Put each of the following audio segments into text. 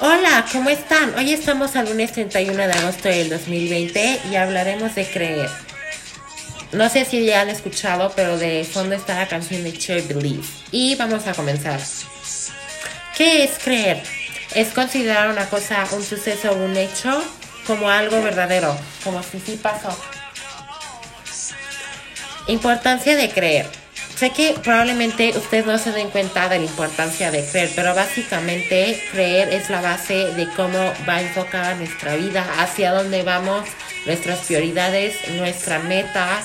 Hola, ¿cómo están? Hoy estamos al lunes 31 de agosto del 2020 y hablaremos de creer. No sé si ya han escuchado, pero de fondo está la canción de Cher Believe. Y vamos a comenzar. ¿Qué es creer? Es considerar una cosa, un suceso o un hecho como algo verdadero, como si sí pasó. Importancia de creer. Sé que probablemente ustedes no se den cuenta de la importancia de creer, pero básicamente creer es la base de cómo va a enfocar nuestra vida, hacia dónde vamos, nuestras prioridades, nuestra meta.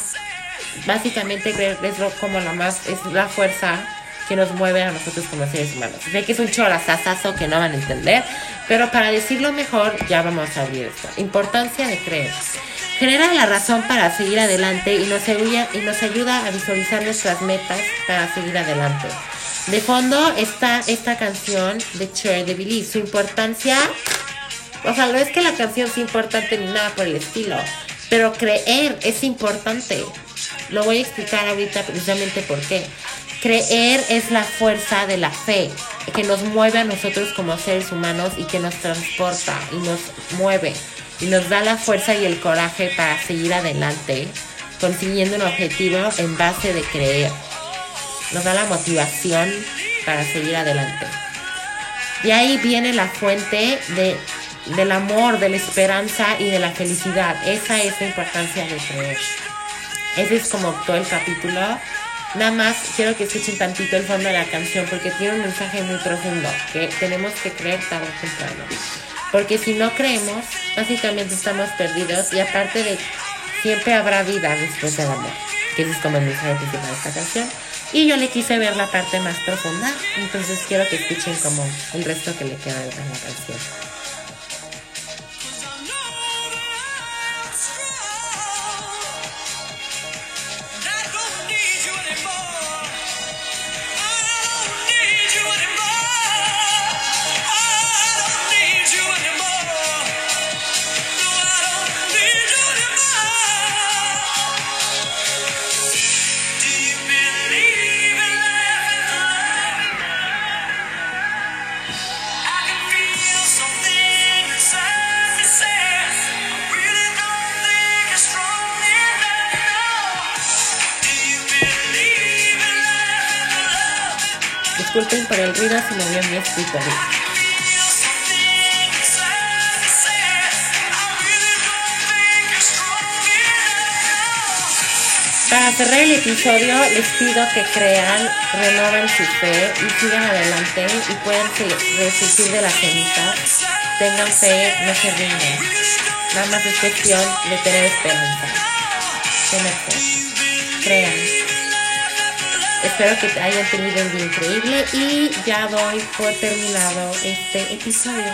Básicamente creer es lo, como la más, es la fuerza que nos mueve a nosotros como seres humanos. Sé que es un chorazazazo que no van a entender, pero para decirlo mejor ya vamos a abrir esto. Importancia de creer genera la razón para seguir adelante y nos, ayuda, y nos ayuda a visualizar nuestras metas para seguir adelante. De fondo está esta canción de Cher de Billy. Su importancia, o sea, no es que la canción sea importante ni nada por el estilo, pero creer es importante. Lo voy a explicar ahorita precisamente por qué. Creer es la fuerza de la fe que nos mueve a nosotros como seres humanos y que nos transporta y nos mueve y nos da la fuerza y el coraje para seguir adelante, consiguiendo un objetivo en base de creer. Nos da la motivación para seguir adelante. Y ahí viene la fuente de, del amor, de la esperanza y de la felicidad. Esa es la importancia de creer. Ese es como todo el capítulo. Nada más quiero que escuchen tantito el fondo de la canción porque tiene un mensaje muy profundo que tenemos que creer tarde o temprano. Porque si no creemos, básicamente estamos perdidos y aparte de siempre habrá vida después del amor, que es como el mensaje principal de esta canción. Y yo le quise ver la parte más profunda, entonces quiero que escuchen como el resto que le queda de la canción. Disculpen por el ruido, se movió mi escritorio. Para cerrar el episodio, les pido que crean, renoven su fe y sigan adelante y puedan resistir de las cenizas. Tengan fe, no se rindan. Nada más es cuestión de tener esperanza. Tener fe. Crean. Espero que hayan tenido un día increíble y ya doy por terminado este episodio.